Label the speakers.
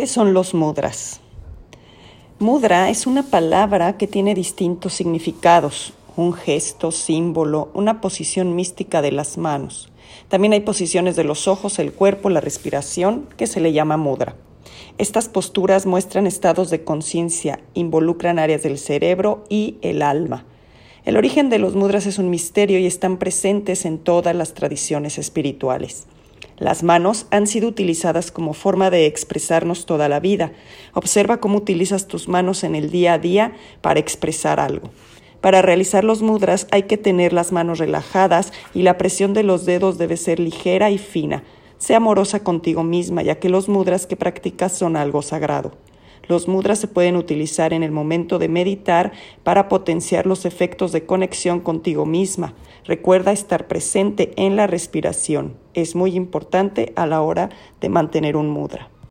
Speaker 1: ¿Qué son los mudras? Mudra es una palabra que tiene distintos significados, un gesto, símbolo, una posición mística de las manos. También hay posiciones de los ojos, el cuerpo, la respiración, que se le llama mudra. Estas posturas muestran estados de conciencia, involucran áreas del cerebro y el alma. El origen de los mudras es un misterio y están presentes en todas las tradiciones espirituales. Las manos han sido utilizadas como forma de expresarnos toda la vida. Observa cómo utilizas tus manos en el día a día para expresar algo. Para realizar los mudras hay que tener las manos relajadas y la presión de los dedos debe ser ligera y fina. Sea amorosa contigo misma, ya que los mudras que practicas son algo sagrado. Los mudras se pueden utilizar en el momento de meditar para potenciar los efectos de conexión contigo misma. Recuerda estar presente en la respiración. Es muy importante a la hora de mantener un mudra.